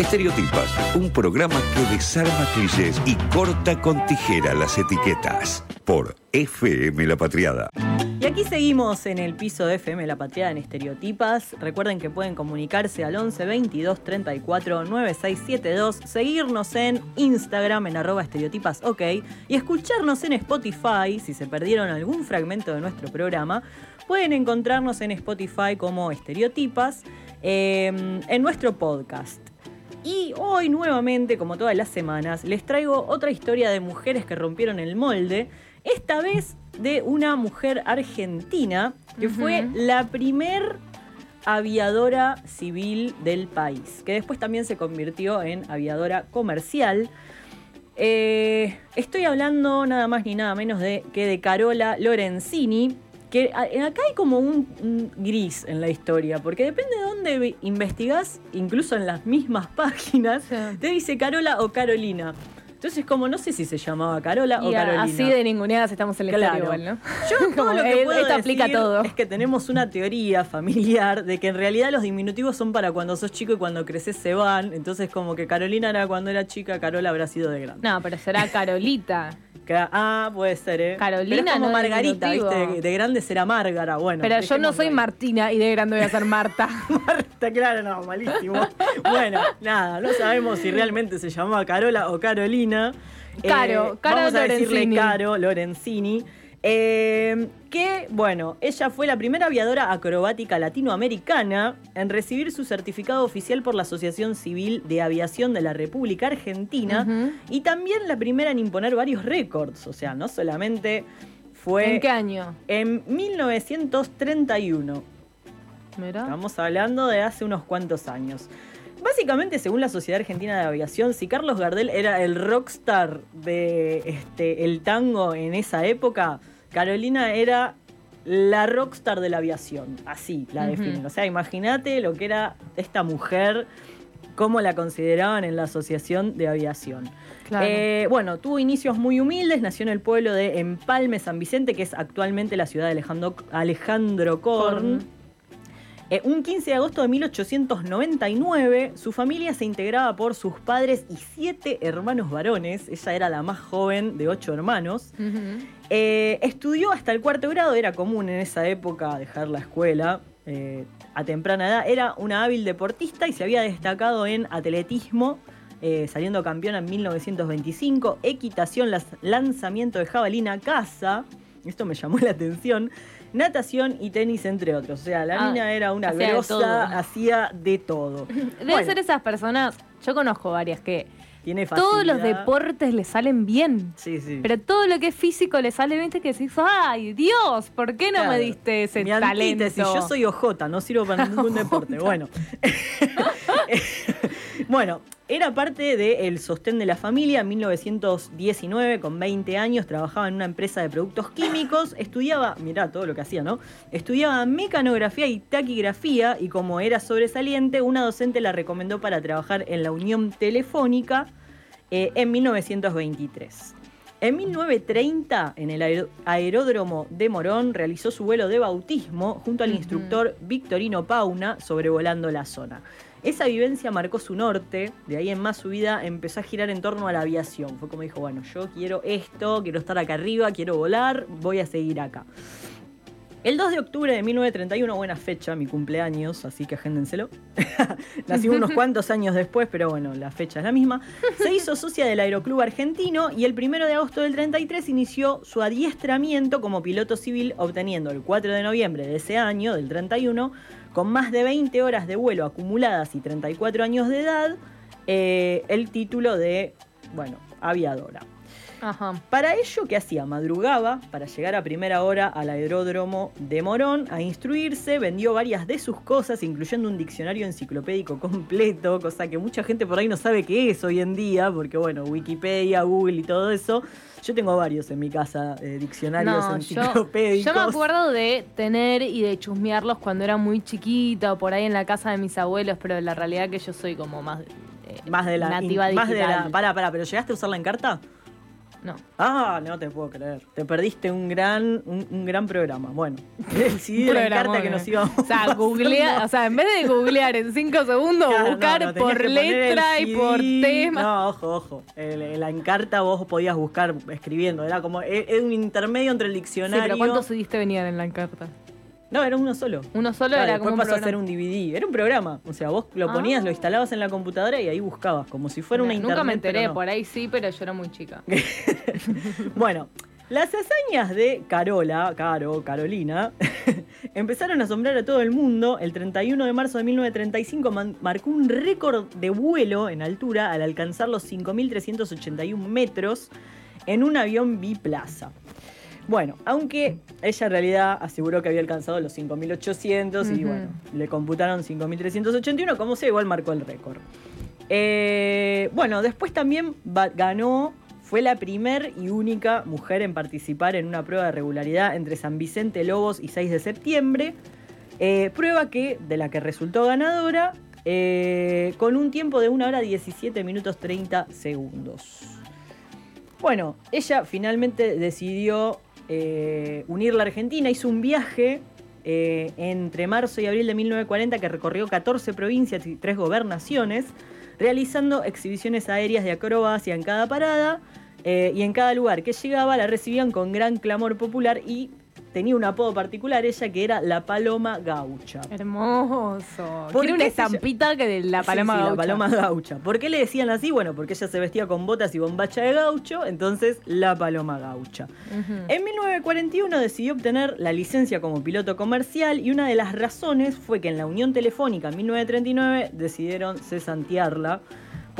Estereotipas, un programa que desarma clichés y corta con tijera las etiquetas. Por FM La Patriada. Y aquí seguimos en el piso de FM La Patriada en Estereotipas. Recuerden que pueden comunicarse al 11 22 34 9672, seguirnos en Instagram en arroba estereotipas ok y escucharnos en Spotify si se perdieron algún fragmento de nuestro programa. Pueden encontrarnos en Spotify como Estereotipas eh, en nuestro podcast. Y hoy nuevamente, como todas las semanas, les traigo otra historia de mujeres que rompieron el molde. Esta vez de una mujer argentina que fue la primer aviadora civil del país, que después también se convirtió en aviadora comercial. Eh, estoy hablando nada más ni nada menos de que de Carola Lorenzini, que acá hay como un, un, gris en la historia, porque depende de dónde investigás, incluso en las mismas páginas, sí. te dice Carola o Carolina. Entonces, como no sé si se llamaba Carola y o Carolina. Así de ninguneadas estamos en la claro. igual, ¿no? Yo todo lo que puedo esto aplica decir todo. Es que tenemos una teoría familiar de que en realidad los diminutivos son para cuando sos chico y cuando creces se van. Entonces, como que Carolina era cuando era chica, Carola habrá sido de grande. No, pero será Carolita. Ah, puede ser, ¿eh? Carolina Pero es como no Margarita. ¿viste? De grande será Márgara, bueno. Pero yo no soy. Martina y de grande voy a ser Marta. Marta, claro, no, malísimo. bueno, nada, no sabemos si realmente se llamaba Carola o Carolina. Caro, Caro vamos a decirle. Caro Lorenzini. Eh, que, bueno, ella fue la primera aviadora acrobática latinoamericana en recibir su certificado oficial por la Asociación Civil de Aviación de la República Argentina y también la primera en imponer varios récords. O sea, no solamente fue ¿En qué año? en 1931. Estamos hablando de hace unos cuantos años. Básicamente, según la Sociedad Argentina de Aviación, si Carlos Gardel era el rockstar de este, el tango en esa época, Carolina era la rockstar de la aviación. Así la definen. O sea, imagínate lo que era esta mujer, cómo la consideraban en la Asociación de Aviación. Claro. Eh, bueno, tuvo inicios muy humildes, nació en el pueblo de Empalme, San Vicente, que es actualmente la ciudad de Alejandro, Alejandro Korn. Korn. Eh, un 15 de agosto de 1899, su familia se integraba por sus padres y siete hermanos varones. Ella era la más joven de ocho hermanos. Eh, estudió hasta el cuarto grado, era común en esa época dejar la escuela eh, a temprana edad. Era una hábil deportista y se había destacado en atletismo, eh, saliendo campeona en 1925, equitación, las- lanzamiento de jabalina, caza. Esto me llamó la atención. Natación y tenis, entre otros. O sea, la Ah, niña era una hacía de todo. grosa, hacía de todo. Debe Bueno, ser esas personas, yo conozco varias que tiene todos los deportes le salen bien. Sí, sí. Pero todo lo que es físico le sale bien, que decís, ay, Dios, ¿por qué no Claro. me diste ese Mi talento? yo soy OJ, no sirvo para ningún deporte. Bueno. Bueno, era parte del sostén de la familia. En 1919, con 20 años, trabajaba en una empresa de productos químicos. Estudiaba, mirá todo lo que hacía, ¿no? Estudiaba mecanografía y taquigrafía. Y como era sobresaliente, una docente la recomendó para trabajar en la Unión Telefónica eh, en 1923. En 1930, en el aer- aeródromo de Morón, realizó su vuelo de bautismo junto al instructor Victorino Pauna sobrevolando la zona. Esa vivencia marcó su norte, de ahí en más su vida empezó a girar en torno a la aviación. Fue como dijo, bueno, yo quiero esto, quiero estar acá arriba, quiero volar, voy a seguir acá. El 2 de octubre de 1931, buena fecha, mi cumpleaños, así que agéndenselo. Nací unos cuantos años después, pero bueno, la fecha es la misma. Se hizo socia del Aeroclub Argentino y el 1 de agosto del 33 inició su adiestramiento como piloto civil, obteniendo el 4 de noviembre de ese año, del 31, con más de 20 horas de vuelo acumuladas y 34 años de edad, eh, el título de, bueno, aviadora. Ajá. Para ello, ¿qué hacía? Madrugaba para llegar a primera hora al aeródromo de Morón a instruirse, vendió varias de sus cosas, incluyendo un diccionario enciclopédico completo, cosa que mucha gente por ahí no sabe qué es hoy en día, porque bueno, Wikipedia, Google y todo eso. Yo tengo varios en mi casa, eh, diccionarios No, enciclopédicos. yo me acuerdo de tener y de chusmearlos cuando era muy chiquita o por ahí en la casa de mis abuelos, pero la realidad que yo soy como más eh, Más de la. nativa más de la. Pará, pará, pero ¿llegaste a usarla en carta? No. Ah, no te puedo creer. Te perdiste un gran, un, un gran programa. Bueno, el CD de la carta que eh. nos íbamos. O sea, googlea, o sea, en vez de googlear en cinco segundos, Claro, buscar no, no, tenías por letra y por tema. No, ojo, ojo. El- el- la encarta vos podías buscar escribiendo. Era como e- era un intermedio entre el Sí, diccionario. pero ¿cuántos CDs te venían en la encarta? No, era uno solo. Uno solo Claro, era después como un pasó a ser un DVD. Era un programa. O sea, vos lo ponías, Ah. lo instalabas en la computadora y ahí buscabas, como si fuera una Nunca internet. me enteré, no. por ahí sí, pero yo era muy chica. Bueno, las hazañas de Carola, Caro, Carolina, empezaron a asombrar a todo el mundo. El 31 de marzo de 1935 man- marcó un récord de vuelo en altura al alcanzar los 5.381 metros en un avión biplaza. Bueno, aunque ella en realidad aseguró que había alcanzado los 5.800 y bueno, le computaron 5.381, como sea, igual marcó el récord. Eh, bueno, después también ganó, fue la primer y única mujer en participar en una prueba de regularidad entre San Vicente Lobos y 6 de septiembre. Eh, prueba que, de la que resultó ganadora eh, con un tiempo de 1 hora 17 minutos 30 segundos. Bueno, ella finalmente decidió eh, unir la Argentina, hizo un viaje eh, entre marzo y abril de 1940 que recorrió 14 provincias y 3 gobernaciones, realizando exhibiciones aéreas de acrobacia en cada parada eh, y en cada lugar que llegaba la recibían con gran clamor popular y tenía un apodo particular ella que era la Paloma Gaucha. Hermoso. ¿Por Quiero qué una estampita que de la Sí, paloma sí, gaucha. la paloma gaucha. ¿Por qué le decían así? Bueno, porque ella se vestía con botas y bombacha de gaucho, entonces la paloma gaucha. En 1941 decidió obtener la licencia como piloto comercial y una de las razones fue que en la Unión Telefónica en 1939 decidieron cesantearla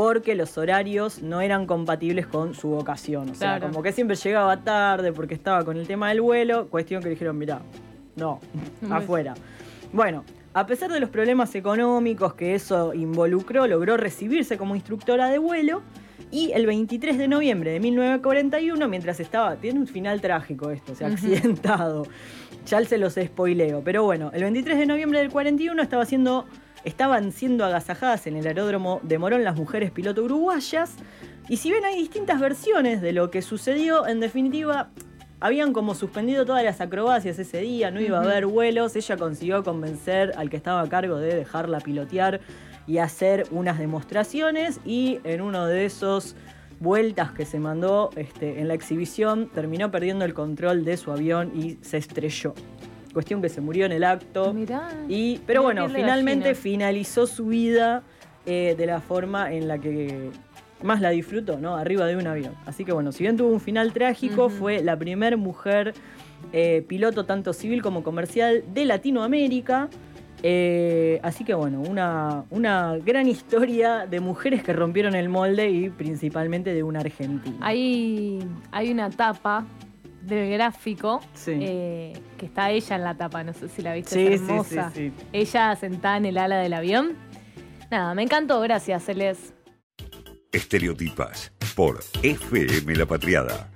porque los horarios no eran compatibles con su vocación. O sea, Claro. como que siempre llegaba tarde porque estaba con el tema del vuelo, cuestión que dijeron, mirá, no, Muy- afuera. Bueno, a pesar de los problemas económicos que eso involucró, logró recibirse como instructora de vuelo y el 23 de noviembre de 1941, mientras estaba, tiene un final trágico esto, o sea, accidentado, ya se los spoileo, pero bueno, el 23 de noviembre del 41 estaba siendo, estaban siendo agasajadas en el aeródromo de Morón las mujeres piloto uruguayas, y si bien hay distintas versiones de lo que sucedió, en definitiva habían como suspendido todas las acrobacias ese día, no iba a haber vuelos, ella consiguió convencer al que estaba a cargo de dejarla pilotear y hacer unas demostraciones. Y en uno de esos vueltas que se mandó este, en la exhibición terminó perdiendo el control de su avión y se estrelló. Cuestión que se murió en el acto. Mirá. Y, pero Mirá bueno, finalmente finalizó su vida eh, de la forma en la que más la disfrutó, ¿no? Arriba de un avión. Así que bueno, si bien tuvo un final trágico, fue la primer mujer eh, piloto tanto civil como comercial de Latinoamérica. Eh, así que bueno, una, una gran historia de mujeres que rompieron el molde y principalmente de una argentina. Hay, hay una tapa del gráfico Sí. eh, que está ella en la tapa, no sé si la viste, Sí, es hermosa. sí, sí. Ella sentada en el ala del avión. Nada, me encantó, gracias, Celeste. Estereotipas por FM La Patriada.